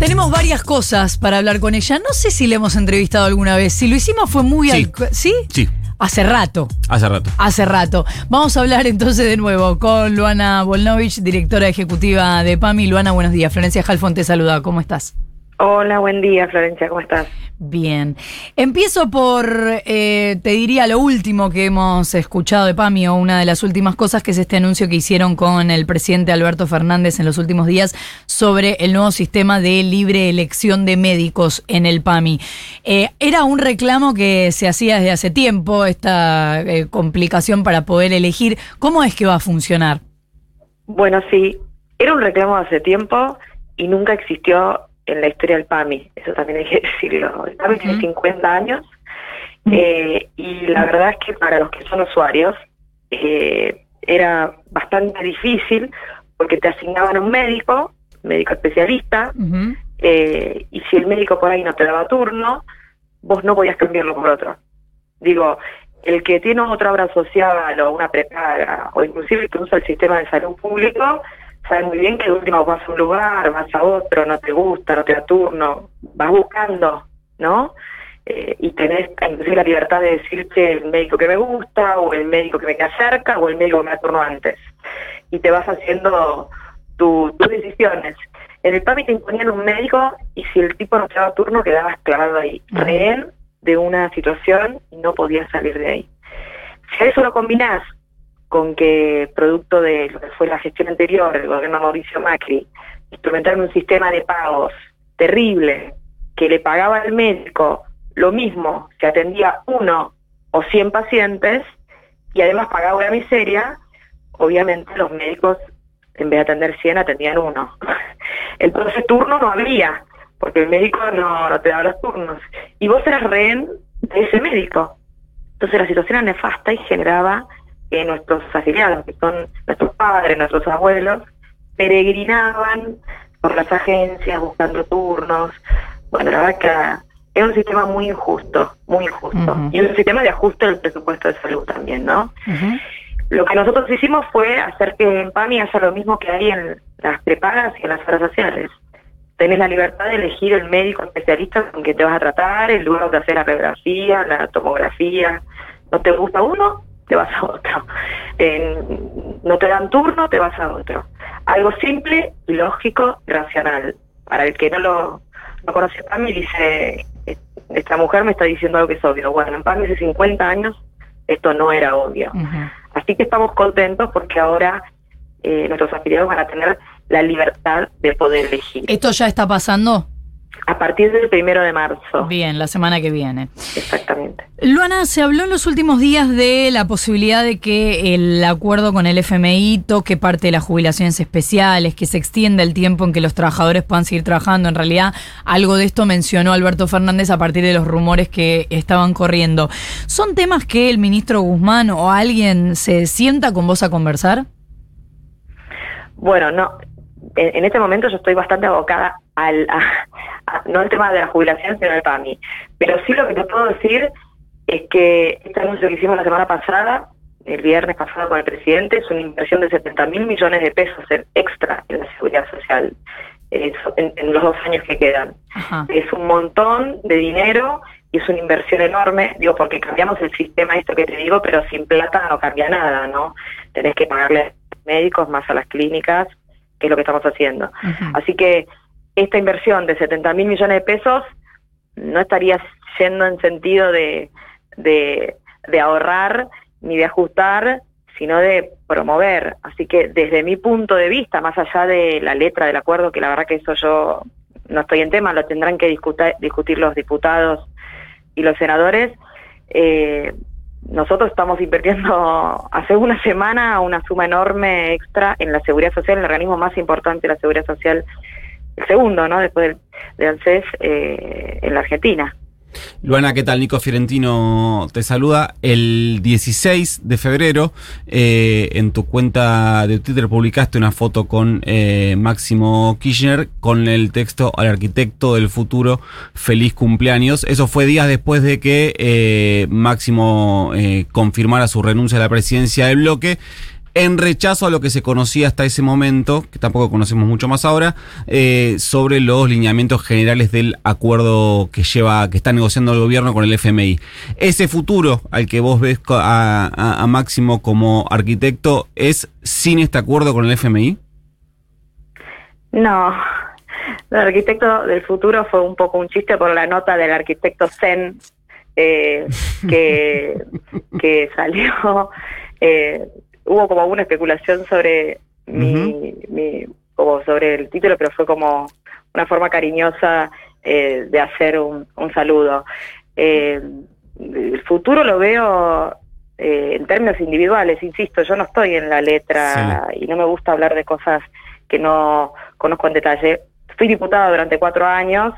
Tenemos varias cosas para hablar con ella. No sé si le hemos entrevistado alguna vez. Si lo hicimos fue muy... Sí. al- ¿Sí? Sí, Hace rato. hace rato. Hace rato. Vamos a hablar entonces de nuevo con Luana Volnovich, directora ejecutiva de PAMI. Luana, buenos días. Florencia Jalfón te saluda. ¿Cómo estás? Hola, buen día, Florencia, ¿cómo estás? Bien. Empiezo por, eh, te diría, lo último que hemos escuchado de PAMI o una de las últimas cosas que es este anuncio que hicieron con el presidente Alberto Fernández en los últimos días sobre el nuevo sistema de libre elección de médicos en el PAMI. Eh, era un reclamo que se hacía desde hace tiempo, esta eh, complicación para poder elegir. ¿Cómo es que va a funcionar? Bueno, sí, era un reclamo de hace tiempo y nunca existió en la historia del PAMI, eso también hay que decirlo. El PAMI tiene Ujú. 50 años eh, y la verdad es que para los que son usuarios eh, era bastante difícil porque te asignaban un médico, médico especialista, eh, y si el médico por ahí no te daba turno, vos no podías cambiarlo por otro. Digo, el que tiene otra obra social o una prepaga, o inclusive el que usa el sistema de salud público, sabe muy bien que de última vas a un lugar, vas a otro, no te gusta, no te da turno, vas buscando, ¿no? Eh, y tenés inclusive la libertad de decirte el médico que me gusta, o el médico que me queda cerca, o el médico que me da turno antes. Y te vas haciendo tu- tus decisiones. En el PAMI te imponían un médico y si el tipo no te daba turno quedabas clavado ahí, rehén de una situación y no podías salir de ahí. Si a eso lo combinás con que producto de lo que fue la gestión anterior del gobierno Mauricio Macri, instrumentaron un sistema de pagos terrible que le pagaba al médico lo mismo que atendía uno o 100 pacientes y además pagaba la miseria, obviamente los médicos en vez de atender 100 atendían uno. Entonces turno no había, porque el médico no, no te daba los turnos. Y vos eras rehén de ese médico. Entonces la situación era nefasta y generaba que nuestros afiliados, que son nuestros padres, nuestros abuelos, peregrinaban por las agencias buscando turnos. Bueno, la verdad que era un sistema muy injusto, muy injusto. Ujú. Y un sistema de ajuste del presupuesto de salud también, ¿no? Lo que nosotros hicimos fue hacer que en PAMI haya lo mismo que hay en las prepagas y en las obras sociales. Tenés la libertad de elegir el médico especialista con quien te vas a tratar, el lugar donde hacer la radiografía, la tomografía. No te gusta uno, te vas a otro. En- no te dan turno, te vas a otro. Algo simple, lógico, racional. Para el que no lo no conoce PAMI, dice, esta mujer me está diciendo algo que es obvio. Bueno, en PAMI hace 50 años esto no era obvio. Así que estamos contentos porque ahora eh, nuestros afiliados van a tener la libertad de poder elegir. ¿Esto ya está pasando? A partir del primero de marzo, Bien, la semana que viene. exactamente. Luana, se habló en los últimos días de la posibilidad de que el acuerdo con el FMI toque parte de las jubilaciones especiales, que se extienda el tiempo en que los trabajadores puedan seguir trabajando. En realidad, algo de esto mencionó Alberto Fernández a partir de los rumores que estaban corriendo. ¿Son temas que el ministro Guzmán o alguien se sienta con vos a conversar? Bueno, no, en, en este momento yo estoy bastante abocada al, a- no al tema de la jubilación, sino al PAMI. Pero sí lo que te puedo decir es que este anuncio que hicimos la semana pasada, el viernes pasado con el presidente, es una inversión de 70 mil millones de pesos en- extra en la seguridad social en- en los dos años que quedan. Ajá. es un montón de dinero y es una inversión enorme, digo, porque cambiamos el sistema, esto que te digo, pero sin plata no cambia nada, ¿no? Tenés que pagarle a los médicos más a las clínicas, que es lo que estamos haciendo. Así que esta inversión de 70 mil millones de pesos no estaría yendo en sentido de, de, ahorrar ni de ajustar, sino de promover. Así que desde mi punto de vista, más allá de la letra del acuerdo, que la verdad que eso yo no estoy en tema, lo tendrán que discuta- discutir los diputados y los senadores, eh, nosotros estamos invirtiendo hace una semana una suma enorme extra en la seguridad social, el organismo más importante de la seguridad social, el segundo, ¿no? Después del ANSES eh, en la Argentina. Luana, ¿qué tal? Nico Fiorentino te saluda. El 16 de febrero, eh, en tu cuenta de Twitter publicaste una foto con eh, Máximo Kirchner con el texto al arquitecto del futuro, feliz cumpleaños. Eso fue días después de que eh, Máximo eh, confirmara su renuncia a la presidencia del bloque. En rechazo a lo que se conocía hasta ese momento, que tampoco conocemos mucho más ahora, eh, sobre los lineamientos generales del acuerdo que lleva, que está negociando el gobierno con el FMI. Ese futuro al que vos ves a, a, a Máximo como arquitecto es sin este acuerdo con el FMI. No, el arquitecto del futuro fue un poco un chiste por la nota del arquitecto Zen eh, que, que salió. Eh, hubo como una especulación sobre mi, mi, como sobre el título, pero fue como una forma cariñosa eh, de hacer un, un saludo. Eh, el futuro lo veo eh, en términos individuales, insisto, yo no estoy en la letra sí. y no me gusta hablar de cosas que no conozco en detalle. Fui diputada durante cuatro años,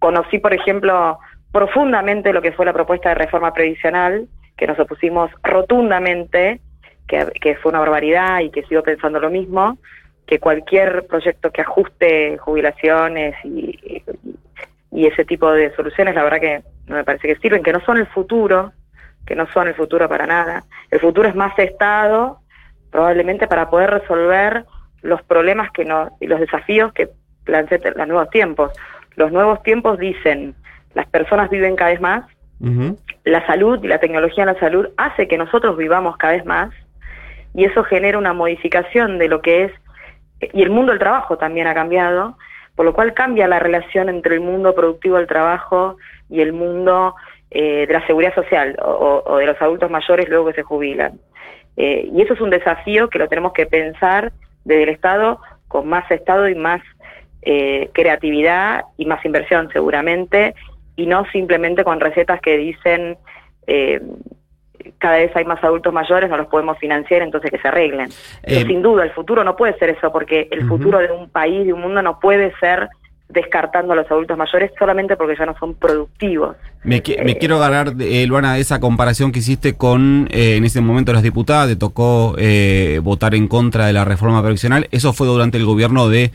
conocí, por ejemplo, profundamente lo que fue la propuesta de reforma previsional, que nos opusimos rotundamente, que, que fue una barbaridad y que sigo pensando lo mismo, que cualquier proyecto que ajuste jubilaciones y, y, y, ese tipo de soluciones, la verdad que no me parece que sirven, que no son el futuro, que no son el futuro para nada. El futuro es más Estado, probablemente para poder resolver los problemas que no, y los desafíos que plantean los nuevos tiempos. Los nuevos tiempos dicen, las personas viven cada vez más, uh -huh. la salud y la tecnología en la salud hace que nosotros vivamos cada vez más, y eso genera una modificación de lo que es, y el mundo del trabajo también ha cambiado, por lo cual cambia la relación entre el mundo productivo del trabajo y el mundo eh, de la seguridad social o, de los adultos mayores luego que se jubilan. Eh, y eso es un desafío que lo tenemos que pensar desde el Estado con más Estado y más eh, creatividad y más inversión seguramente, y no simplemente con recetas que dicen cada vez hay más adultos mayores, no los podemos financiar, entonces que se arreglen. Eh, sin duda, el futuro no puede ser eso, porque el uh -huh. futuro de un país, de un mundo, no puede ser descartando a los adultos mayores solamente porque ya no son productivos. Me, eh, quiero agarrar, eh, Luana, esa comparación que hiciste con, eh, en ese momento, las diputadas, te tocó eh, votar en contra de la reforma previsional. Eso fue durante el gobierno de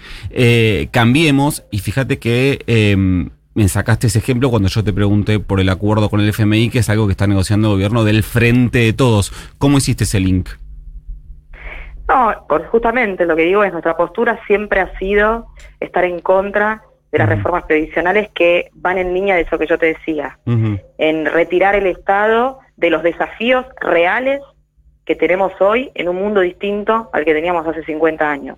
Cambiemos, y fíjate que em, me sacaste ese ejemplo cuando yo te pregunté por el acuerdo con el FMI, que es algo que está negociando el gobierno del Frente de Todos. ¿Cómo hiciste ese link? No, justamente lo que digo es nuestra postura siempre ha sido estar en contra de las uh -huh. reformas previsionales que van en línea de eso que yo te decía, uh -huh. en retirar el Estado de los desafíos reales que tenemos hoy en un mundo distinto al que teníamos hace 50 años.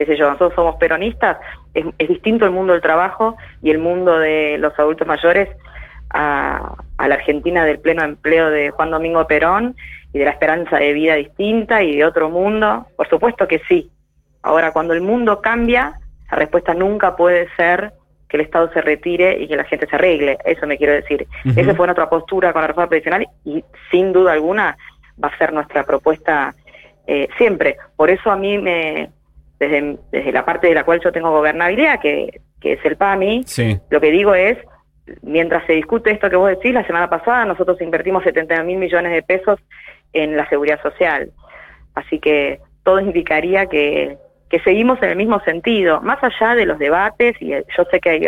Qué sé yo, nosotros somos peronistas, es, es distinto el mundo del trabajo y el mundo de los adultos mayores a, a la Argentina del pleno empleo de Juan Domingo Perón y de la esperanza de vida distinta y de otro mundo? Por supuesto que sí. Ahora, cuando el mundo cambia, la respuesta nunca puede ser que el Estado se retire y que la gente se arregle. Eso me quiero decir. Uh -huh. Esa fue nuestra postura con la reforma previsional y sin duda alguna va a ser nuestra propuesta eh, siempre. Por eso a mí me, desde, desde la parte de la cual yo tengo gobernabilidad, que, que es el PAMI, sí. lo que digo es, mientras se discute esto que vos decís, la semana pasada nosotros invertimos 70 mil millones de pesos en la seguridad social. Así que todo indicaría que, que seguimos en el mismo sentido, más allá de los debates, y yo sé que hay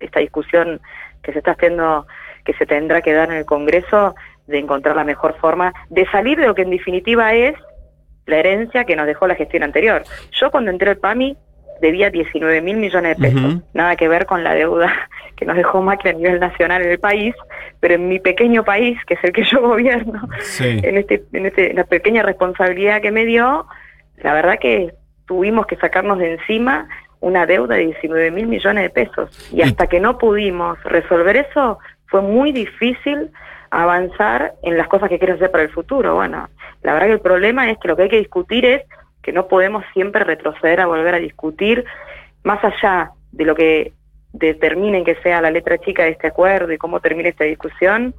esta discusión que se está haciendo, que se tendrá que dar en el Congreso, de encontrar la mejor forma de salir de lo que en definitiva es la herencia que nos dejó la gestión anterior. Yo cuando entré al PAMI debía 19 mil millones de pesos, uh -huh. nada que ver con la deuda que nos dejó Macri a nivel nacional en el país, pero en mi pequeño país, que es el que yo gobierno, sí. en, este, en, este, la pequeña responsabilidad que me dio, la verdad que tuvimos que sacarnos de encima una deuda de 19 mil millones de pesos. Y hasta que no pudimos resolver eso, fue muy difícil avanzar en las cosas que quiero hacer para el futuro. Bueno, la verdad que el problema es que lo que hay que discutir es que no podemos siempre retroceder a volver a discutir, más allá de lo que determinen que sea la letra chica de este acuerdo y cómo termine esta discusión,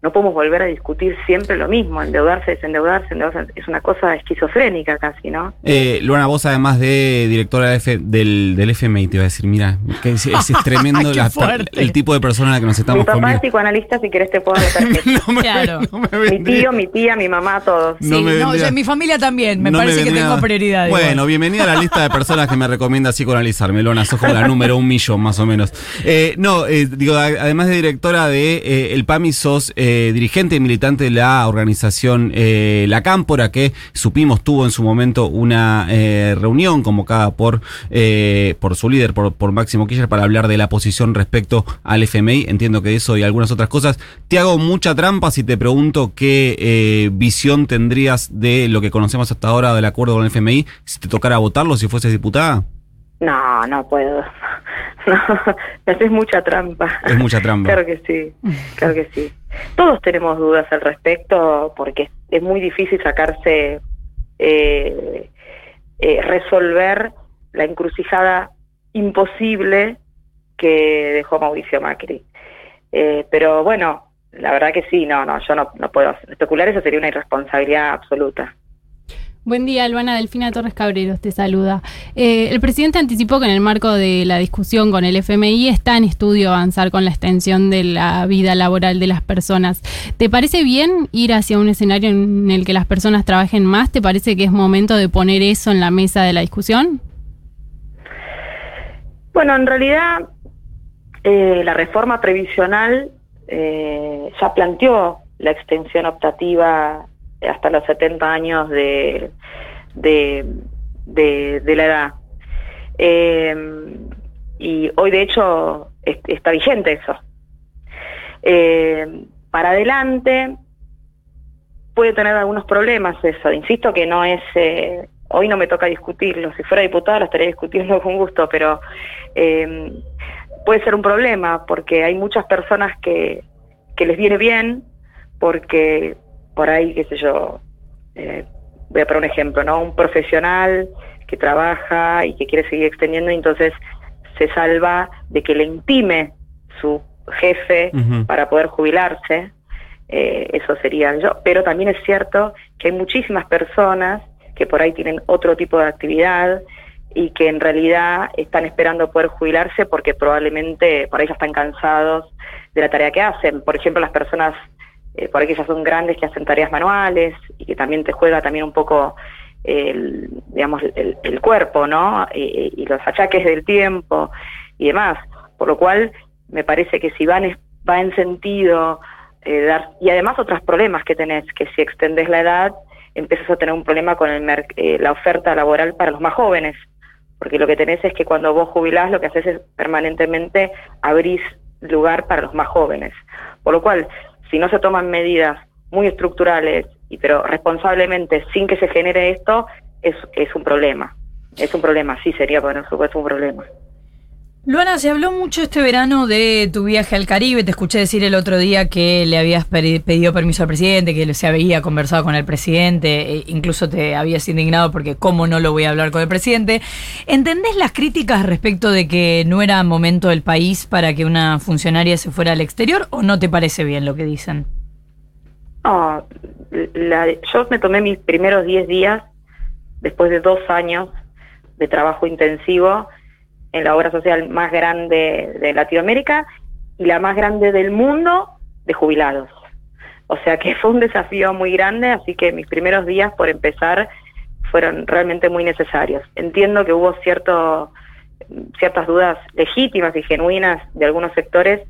no podemos volver a discutir siempre lo mismo, endeudarse, desendeudarse, endeudarse, es una cosa esquizofrénica casi, ¿no? Eh, Luana, vos además de directora F, del, del FMI, te iba a decir, mira, que es, es, tremendo la, el tipo de persona a la que nos estamos Mi papá comiendo. es psicoanalista, si querés te puedo anotar no me, claro. no me mi tío, mi tía, mi mamá, todos. Sí, no, no yo, mi familia también, me parece me que tengo prioridad. Bueno, igual. bienvenida a la lista de personas que me recomienda psicoanalizarme, Luana, sos como la número un millón más o menos. Eh, no, eh, digo, además de directora de eh, El PAMI, sos... Eh, eh, dirigente y militante de la organización eh, La Cámpora, que supimos tuvo en su momento una eh, reunión convocada por, eh, por su líder, por, por Máximo Kirchner, para hablar de la posición respecto al FMI. Entiendo que eso y algunas otras cosas. Te hago mucha trampa si te pregunto qué eh, visión tendrías de lo que conocemos hasta ahora del acuerdo con el FMI si te tocara votarlo si fueses diputada. No, no puedo. No, me haces mucha trampa. Es mucha trampa. Claro que sí, claro que sí. Todos tenemos dudas al respecto porque es muy difícil sacarse, eh, eh, resolver la encrucijada imposible que dejó Mauricio Macri. Eh, pero bueno, la verdad que sí, no, no, yo no, no puedo especular, eso sería una irresponsabilidad absoluta. Buen día, Luana Delfina Torres Cabreros, te saluda. Eh, el presidente anticipó que en el marco de la discusión con el FMI está en estudio avanzar con la extensión de la vida laboral de las personas. ¿Te parece bien ir hacia un escenario en el que las personas trabajen más? ¿Te parece que es momento de poner eso en la mesa de la discusión? Bueno, en realidad eh, la reforma previsional eh, ya planteó la extensión optativa hasta los 70 años de, de, de, la edad. Eh, y hoy, de hecho, es- está vigente eso. Eh, para adelante puede tener algunos problemas eso. Insisto que no es... eh, hoy no me toca discutirlo. Si fuera diputada lo estaría discutiendo con gusto, pero eh, puede ser un problema porque hay muchas personas que, que les viene bien porque por ahí, qué sé yo, eh, voy a poner un ejemplo, ¿no? Un profesional que trabaja y que quiere seguir extendiendo y entonces se salva de que le intime su jefe para poder jubilarse. Eh, eso sería yo. Pero también es cierto que hay muchísimas personas que por ahí tienen otro tipo de actividad y que en realidad están esperando poder jubilarse porque probablemente por ahí ya están cansados de la tarea que hacen. Por ejemplo, las personas eh, por ahí que ya son grandes que hacen tareas manuales y que también te juega también un poco el, digamos, el, el cuerpo, ¿no? Y, los achaques del tiempo y demás. Por lo cual, me parece que si van va en sentido eh, dar, y además otros problemas que tenés, que si extendés la edad, empiezas a tener un problema con el eh, la oferta laboral para los más jóvenes, porque lo que tenés es que cuando vos jubilás lo que haces es permanentemente abrís lugar para los más jóvenes. Por lo cual, si no se toman medidas muy estructurales, y pero responsablemente sin que se genere esto, es, es un problema. Es un problema, sí sería por supuesto un problema. Luana, se habló mucho este verano de tu viaje al Caribe. Te escuché decir el otro día que le habías pedi- pedido permiso al presidente, que se había conversado con el presidente, e incluso te habías indignado porque cómo no lo voy a hablar con el presidente. ¿Entendés las críticas respecto de que no era momento del país para que una funcionaria se fuera al exterior o no te parece bien lo que dicen? No, la- yo me tomé mis primeros 10 días después de dos años de trabajo intensivo en la obra social más grande de Latinoamérica y la más grande del mundo de jubilados. O sea que fue un desafío muy grande, así que mis primeros días, por empezar, fueron realmente muy necesarios. Entiendo que hubo cierto, ciertas dudas legítimas y genuinas de algunos sectores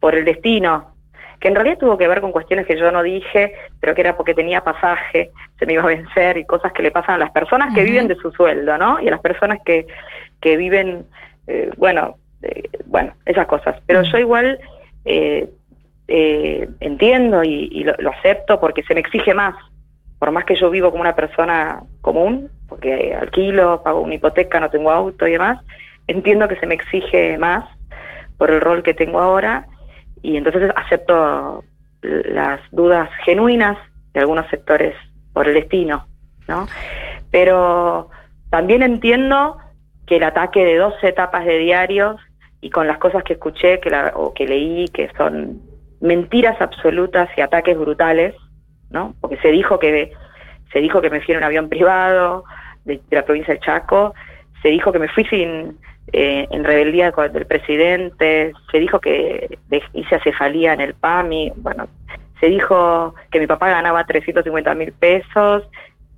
por el destino, que en realidad tuvo que ver con cuestiones que yo no dije, pero que era porque tenía pasaje, se me iba a vencer y cosas que le pasan a las personas que viven de su sueldo, ¿no? Y a las personas que, que viven, eh, bueno, eh, bueno, esas cosas. Pero yo igual eh, eh, entiendo y, y lo, lo acepto porque se me exige más. Por más que yo vivo como una persona común, porque alquilo, pago una hipoteca, no tengo auto y demás, entiendo que se me exige más por el rol que tengo ahora y entonces acepto las dudas genuinas de algunos sectores por el destino, ¿no? Pero también entiendo que el ataque de dos etapas de diarios y con las cosas que escuché que la- o que leí que son mentiras absolutas y ataques brutales, ¿no? Porque se dijo que se dijo que me fui en un avión privado de, de la provincia de Chaco, se dijo que me fui sin eh, en rebeldía con el presidente, se dijo que hice acefalía en el PAMI, bueno, se dijo que mi papá ganaba 350 mil pesos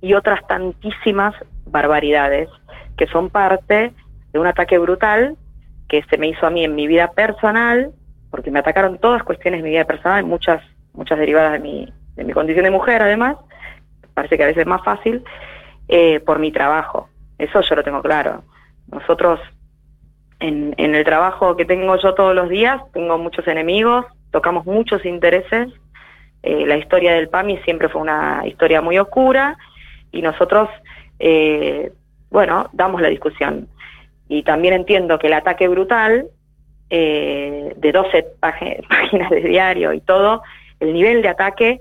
y otras tantísimas barbaridades que son parte de un ataque brutal que se me hizo a mí en mi vida personal, porque me atacaron todas cuestiones de mi vida personal, muchas muchas derivadas de mi, de mi condición de mujer además, parece que a veces es más fácil, eh, por mi trabajo. Eso yo lo tengo claro. Nosotros, en, el trabajo que tengo yo todos los días, tengo muchos enemigos, tocamos muchos intereses. Eh, la historia del PAMI siempre fue una historia muy oscura y nosotros, eh, bueno, damos la discusión. Y también entiendo que el ataque brutal eh, de 12 páginas de diario y todo, el nivel de ataque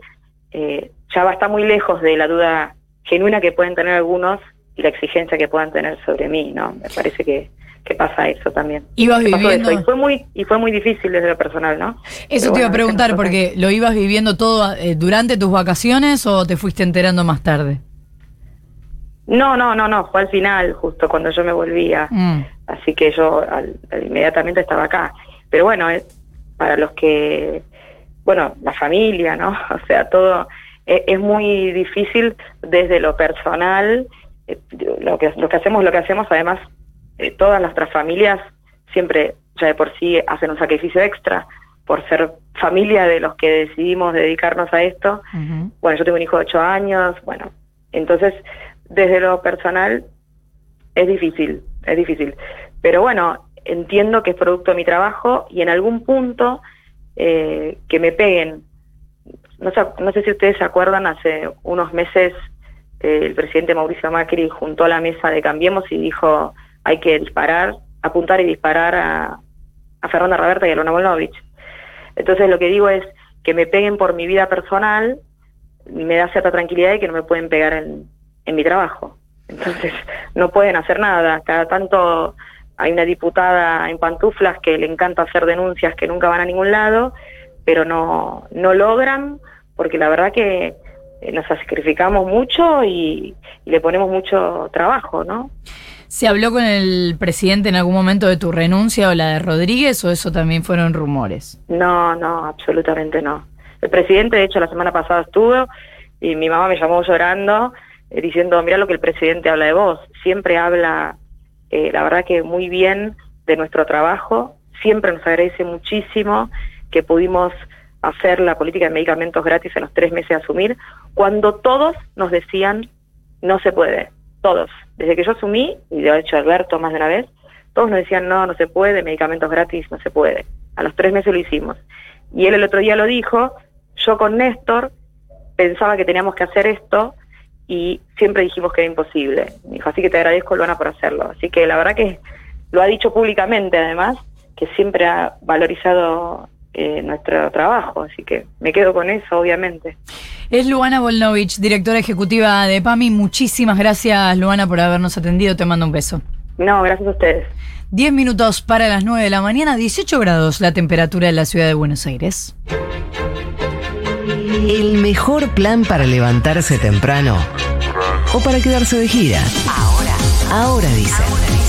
eh, ya va a estar muy lejos de la duda genuina que pueden tener algunos y la exigencia que puedan tener sobre mí, ¿no? Me parece que, que pasa eso también. Ibas viviendo. eso. Y fue muy y fue muy difícil desde lo personal, ¿no? Eso Pero te iba a preguntar, porque ¿lo ibas viviendo todo eh, durante tus vacaciones o te fuiste enterando más tarde? No, no, no, no, fue al final, justo cuando yo me volvía. Mm. Así que yo al- inmediatamente estaba acá. Pero bueno, es para los que, bueno, la familia, ¿no? O sea, todo es, es muy difícil desde lo personal. eh, lo que lo que hacemos, lo que hacemos, además, eh, todas nuestras familias siempre ya de por sí hacen un sacrificio extra por ser familia de los que decidimos dedicarnos a esto. Bueno, yo tengo un hijo de ocho años, bueno, entonces desde lo personal es difícil, es difícil. Pero bueno, entiendo que es producto de mi trabajo y en algún punto eh, que me peguen. No, sé- no sé si ustedes se acuerdan, hace unos meses eh, el presidente Mauricio Macri juntó a la mesa de Cambiemos y dijo hay que disparar, apuntar y disparar a, a Fernanda Raberta y a Lona Volnovich. Entonces lo que digo es que me peguen por mi vida personal me da cierta tranquilidad y que no me pueden pegar en, en mi trabajo. Entonces, no pueden hacer nada. Cada tanto hay una diputada en pantuflas que le encanta hacer denuncias que nunca van a ningún lado, pero no, no logran, porque la verdad que eh, nos sacrificamos mucho y, y le ponemos mucho trabajo, ¿no? ¿Se habló con el presidente en algún momento de tu renuncia o la de Rodríguez o eso también fueron rumores? No, no, absolutamente no. El presidente, de hecho, la semana pasada estuvo y mi mamá me llamó llorando diciendo, mira lo que el presidente habla de vos. Siempre habla, eh, la verdad que muy bien de nuestro trabajo. Siempre nos agradece muchísimo que pudimos hacer la política de medicamentos gratis en los tres meses de asumir, cuando todos nos decían, no se puede. Todos. Desde que yo asumí, y de hecho Alberto más de una vez, todos nos decían, no, no se puede, medicamentos gratis no se puede. A los tres meses lo hicimos. Y él el otro día lo dijo, yo con Néstor pensaba que teníamos que hacer esto y siempre dijimos que era imposible. Me dijo, así que te agradezco, Luana, por hacerlo. Así que la verdad que lo ha dicho públicamente, además, que siempre ha valorizado eh, nuestro trabajo. Así que me quedo con eso, obviamente. Es Luana Volnovich, directora ejecutiva de PAMI. Muchísimas gracias, Luana, por habernos atendido. Te mando un beso. No, gracias a ustedes. 10 minutos para las 9 de la mañana, 18 grados la temperatura en la ciudad de Buenos Aires. El mejor plan para levantarse temprano o para quedarse de gira. Ahora, ahora dicen.